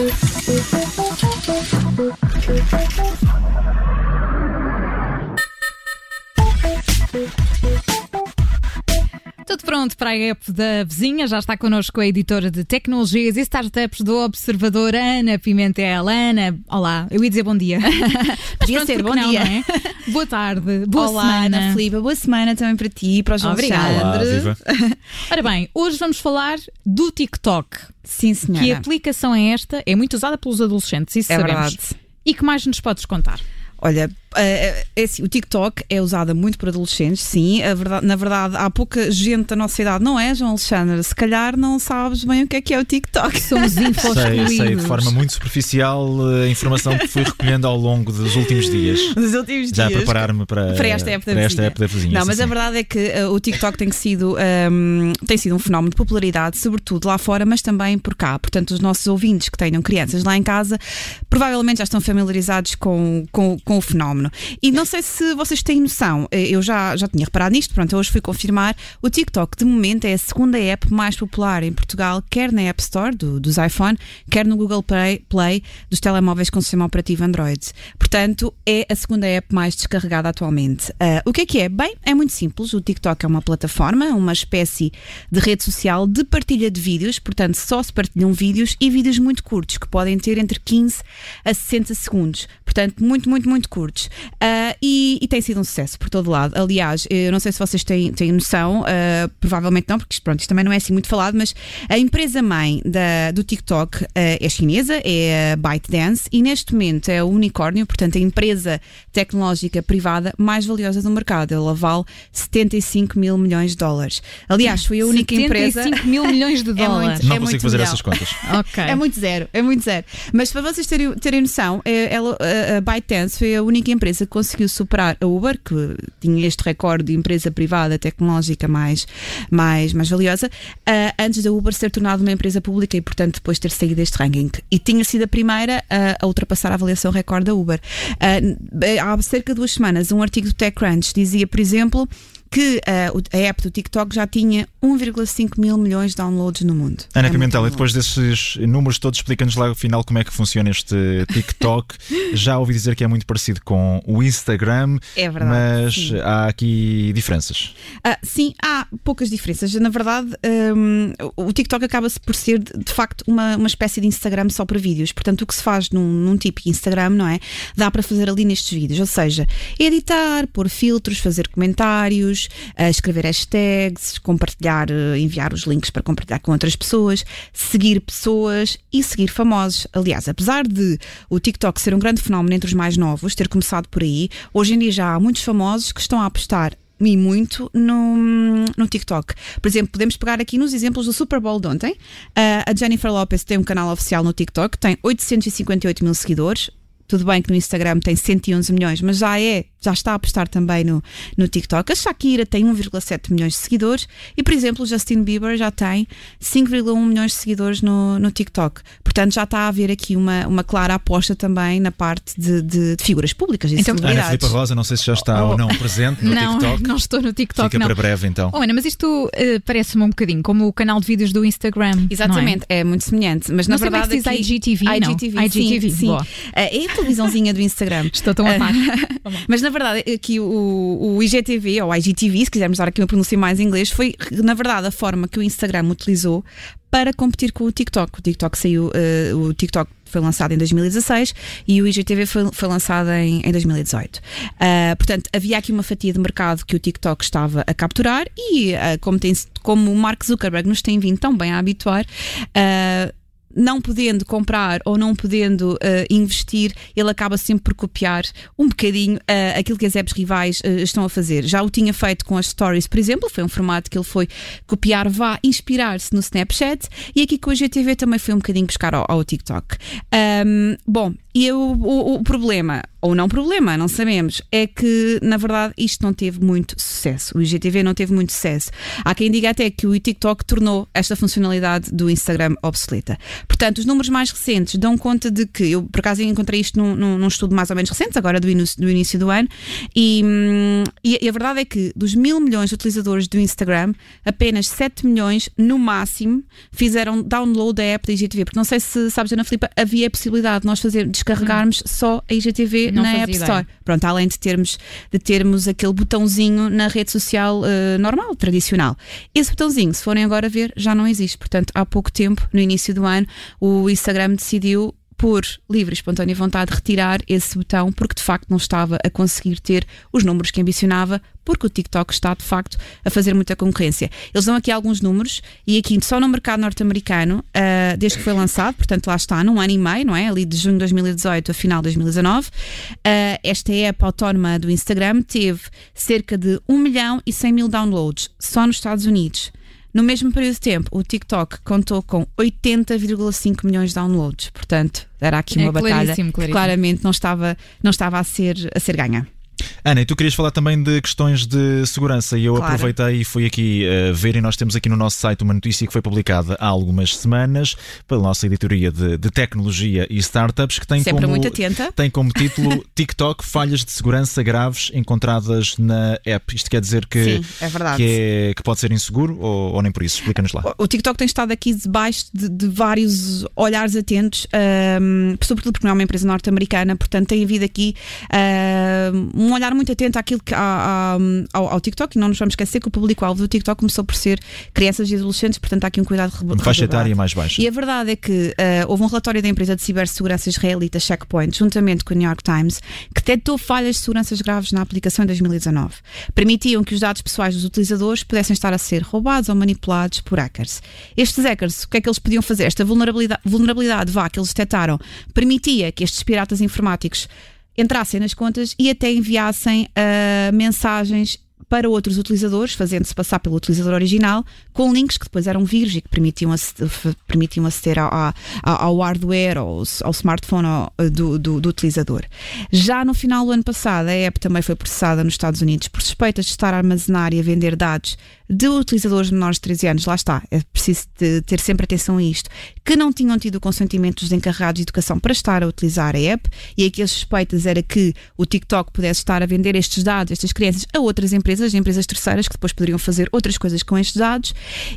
Tudo pronto para a app da vizinha. Já está connosco a editora de tecnologias e startups do Observador, Ana Pimentel. Ana, olá, eu ia dizer bom dia. Podia pronto, ser, bom não, dia. não é? Boa tarde, boa Olá, semana. Ana Filipe. Boa semana também para ti e para os Obrigada. Olá, Alexandre. viva. Ora bem, hoje vamos falar do TikTok. Sim, senhora. Que aplicação é esta? É muito usada pelos adolescentes, isso É sabemos. verdade. E que mais nos podes contar? Olha, é, é assim, o TikTok é usado muito por adolescentes, sim. A verdade- na verdade, há pouca gente da nossa idade, não é, João Alexandre? Se calhar não sabes bem o que é que é o TikTok. Somos infos Sei, sei, de forma muito superficial eh, a informação que fui recolhendo ao longo dos últimos dias. Nos últimos Já a dias. preparar-me para, para esta época da para esta época da vizinha. Não, mas sim. a verdade é que uh, o TikTok tem sido, um, tem sido um fenómeno de popularidade, sobretudo lá fora, mas também por cá. Portanto, os nossos ouvintes que tenham crianças lá em casa provavelmente já estão familiarizados com, com, com o fenómeno. E não sei se vocês têm noção, eh, eu já, já tinha reparado nisto, pronto, hoje fui confirmar. O TikTok, de momento, é a segunda app mais popular em Portugal, quer na App Store do- dos iPhone, quer no Google Play, Play dos telemóveis com sistema operativo Android. Portanto, é a segunda app mais descarregada atualmente. Ah, o que é que é? Bem, é muito simples. O TikTok é uma plataforma, uma espécie de rede social de partilha de vídeos, portanto, só se partilham vídeos e vídeos muito curtos, que podem ter entre 15 a 60 segundos. Portanto, muito, muito, muito curtos. Ah, e, e tem sido um sucesso por todo lado. Aliás, eu não sei se vocês têm, têm noção, ah, provavelmente não, porque isto, pronto, isto também não é assim muito falado, mas a empresa mãe da, do TikTok ah, é chinesa, é a ByteDance, e neste momento é o unicórnio, portanto, a empresa tecnológica privada mais valiosa do mercado. Ela vale 75 mil milhões de dólares. Aliás, foi a única empresa. 75 mil milhões de É dólares. muito- Não é consigo fazer legal. essas contas. Ok. É muito zero, é muito zero. Mas para vocês terem, terem noção, é- ela, a- a ByteDance foi a única empresa que conseguiu superar a Uber, que tinha este recorde de empresa privada tecnológica mais, mais, mais valiosa, ah, antes da Uber ser tornada uma empresa pública e, portanto, depois ter saído deste ranking. E tinha sido a primeira a, a ultrapassar a avaliação recorde da Uber. Ah, há cerca de duas semanas, um artigo do TechCrunch dizia, por exemplo, que o- a app do TikTok já tinha 1,5 mil milhões de downloads no mundo. Ana É Pimentel, e depois desses números todos, explica-nos lá afinal como é que funciona este TikTok. Já ouvi dizer que é muito parecido com o Instagram, É verdade, mas sim. há aqui diferenças. Ah, sim, há poucas diferenças. Na verdade, hum, o TikTok acaba-se por ser, de de facto, uma, uma espécie de Instagram só para vídeos. Portanto, o que se faz num, num típico Instagram, não é? Dá para fazer ali nestes vídeos. Ou seja, editar, pôr filtros, fazer comentários, ah, escrever hashtags, compartilhar, eh, enviar os links para compartilhar com outras pessoas, seguir pessoas e seguir famosos. Aliás, apesar de o TikTok ser um grande fenómeno entre os mais novos, ter começado por aí, hoje em dia já há muitos famosos que estão a apostar e muito no, no TikTok. Por exemplo, podemos pegar aqui nos exemplos do Super Bowl de ontem. Ah, a Jennifer Lopez tem um canal oficial no TikTok, tem 858 mil seguidores. Tudo bem que no Instagram tem 111 milhões, mas já é, já está a apostar também no, no TikTok. A Shakira tem 1,7 milhões de seguidores e, por exemplo, o Justin Bieber já tem 5,1 milhões de seguidores no, no TikTok. Portanto, já está a haver aqui uma, uma clara aposta também na parte de, de- de figuras públicas e Então, Ana celebridades. Filipe Rosa, não sei se já está Oh. ou não presente no não, TikTok. não estou no TikTok, Fica não. para breve então. Oh, Ana, mas isto eh, parece-me um bocadinho como o canal de vídeos do Instagram. Exatamente, é? muito semelhante. Mas Não na sei como é que verdade. se diz aqui- IGTV, não? IGTV, IGTV, sim, sim. boa. É a televisãozinha do Instagram. Estou tão a par. Mas na verdade, aqui o, o IGTV, ou IGTV, se quisermos dar aqui uma pronúncia mais em inglês, foi na verdade a forma que o Instagram utilizou para competir com o TikTok. O TikTok saiu, eh, o TikTok foi lançado em 2016 e o IGTV foi, foi lançado em, em 2018. Ah, portanto, havia aqui uma fatia de mercado que o TikTok estava a capturar e, ah, como, tem, como o Mark Zuckerberg nos tem vindo tão bem a habituar, ah, não podendo comprar ou não podendo eh, investir, ele acaba sempre por copiar um bocadinho eh, aquilo que as apps rivais eh, estão a fazer. Já o tinha feito com as stories, por exemplo, foi um formato que ele foi copiar, vá inspirar-se no Snapchat e aqui com a GTV também foi um bocadinho buscar ao, ao TikTok. Ahm, bom, e o, o, o, problema, ou não problema, não sabemos, é que na verdade isto não teve muito sucesso. O IGTV não teve muito sucesso. Há quem diga até que o TikTok tornou esta funcionalidade do Instagram obsoleta. Portanto, os números mais recentes dão conta de que, eu por acaso encontrei isto num, num, num estudo mais ou menos recente, agora do, início, do início do ano, e, hum, e, e a verdade é que dos mil milhões de utilizadores do Instagram, apenas 7 milhões, no máximo, fizeram download da app da IGTV. Porque não sei se sabes, Ana Filipa, havia a possibilidade de nós fazer descarregarmos hum. só a IGTV não na App Store. Pronto, além de termos, de termos aquele botãozinho na rede social uh, normal, tradicional. Esse botãozinho, se forem agora ver, já não existe. Portanto, há pouco tempo, no início do ano, o Instagram decidiu por livre e espontânea vontade, retirar esse botão porque de facto não estava a conseguir ter os números que ambicionava, porque o TikTok está de facto a fazer muita concorrência. Eles dão aqui alguns números e aqui só no mercado norte-americano, uh, desde que foi lançado, portanto lá está, num ano e meio, não é? Ali de junho de 2018 a final de 2019, uh, esta app autónoma do Instagram teve cerca de 1 milhão e 100 mil downloads só nos Estados Unidos. No mesmo período de tempo, o TikTok contou com 80,5 milhões de downloads. Portanto, era aqui uma é, batalha claríssimo, claríssimo. que claramente não estava, não estava a, ser, a ser ganha. Ana, e tu querias falar também de questões de segurança e eu claro. aproveitei e fui aqui uh, ver e nós temos aqui no nosso site uma notícia que foi publicada há algumas semanas pela nossa editoria de, de tecnologia e startups que tem Sempre como, tem como título TikTok falhas de segurança graves encontradas na app. Isto quer dizer que, Sim, é que, é, que pode ser inseguro ou, ou nem por isso? Explica-nos lá. O, o, TikTok tem estado aqui debaixo de, de vários olhares atentos, um, sobretudo porque não é uma empresa norte-americana, portanto tem havido aqui um, um olhar muito atento àquilo que, à, ao, ao, TikTok e não nos vamos esquecer que o público-alvo do TikTok começou por ser crianças e adolescentes, portanto há aqui um cuidado redobrado. Faixa etária mais baixa. E a verdade é que uh, houve um relatório da empresa de cibersegurança israelita Checkpoint, juntamente com o New York Times, que detectou falhas de segurança graves na aplicação em 2019. Permitiam que os dados pessoais dos utilizadores pudessem estar a ser roubados ou manipulados por hackers. Estes hackers, o que é que eles podiam fazer? Esta vulnerabilidade, vulnerabilidade vá, que eles detectaram, permitia que estes piratas informáticos entrassem nas contas e até enviassem uh, mensagens para outros utilizadores, fazendo-se passar pelo utilizador original, com links que depois eram vírus e que permitiam, permitiam aceder ao, ao, ao hardware ou ao smartphone do, do, do, utilizador. Já no final do ano passado, a app também foi processada nos Estados Unidos por suspeitas de estar a armazenar e a vender dados de utilizadores menores de 13 anos, lá está, é preciso ter sempre atenção a isto, que não tinham tido o consentimento dos encarregados de educação para estar a utilizar a app, e aqui as suspeitas era que o TikTok pudesse estar a vender estes dados, estas crianças, a outras empresas, empresas terceiras, que depois poderiam fazer outras coisas com estes dados.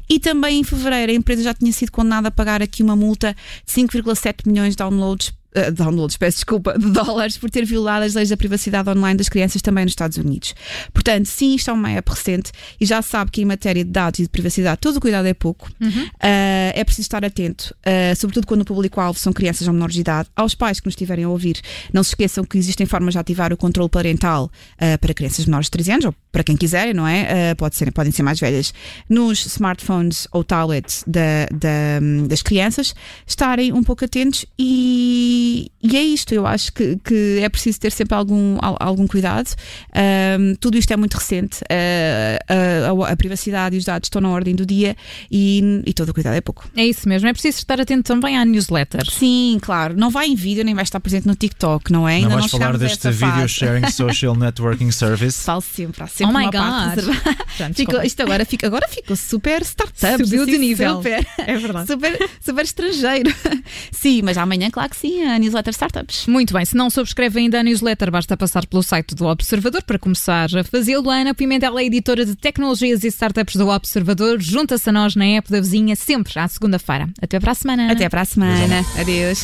E também em fevereiro a empresa já tinha sido condenada a pagar aqui uma multa de 5,7 milhões de downloads uh, downloads, peço desculpa, de dólares por ter violado as leis da privacidade online das crianças também nos Estados Unidos. Portanto, sim, isto é uma app recente e já sabe que em matéria de dados e de privacidade todo o cuidado é pouco. Uhum. Uh, é preciso estar atento, uh, sobretudo quando o público-alvo são crianças ou menores de idade. Aos pais que nos estiverem a ouvir, não se esqueçam que existem formas de ativar o controle parental para crianças menores de 13 anos ou para quem quiserem, não é? Pode ser, podem ser mais velhas, nos smartphones ou tablets da, da, das crianças, estarem um pouco atentos e e, é isto, eu acho que, que, é preciso ter sempre algum, algum cuidado. Um, tudo isto é muito recente, uh, a, a, privacidade e os dados estão na ordem do dia e, e todo o cuidado é pouco. É isso mesmo, é preciso estar atento também à newsletter. Sim, claro, não vai em vídeo nem vai estar presente no TikTok, não é? Ainda não vais não falar deste Video Sharing Social Networking Service? Falo sempre, há sempre oh uma my parte Fico, isto agora, fica, agora ficou super startup. Subiu assim, de nível. Super, é verdade. Super, super estrangeiro. Sim, mas amanhã, claro que sim, a newsletter Startups. Muito bem, se não subscreve ainda a newsletter, basta passar pelo site do Observador para começar a fazê-lo. Ana Pimentel é editora de tecnologias e startups do Observador. Junta-se a nós na app da vizinha, sempre à segunda-feira. Até para a semana. Até para a semana. Adeus.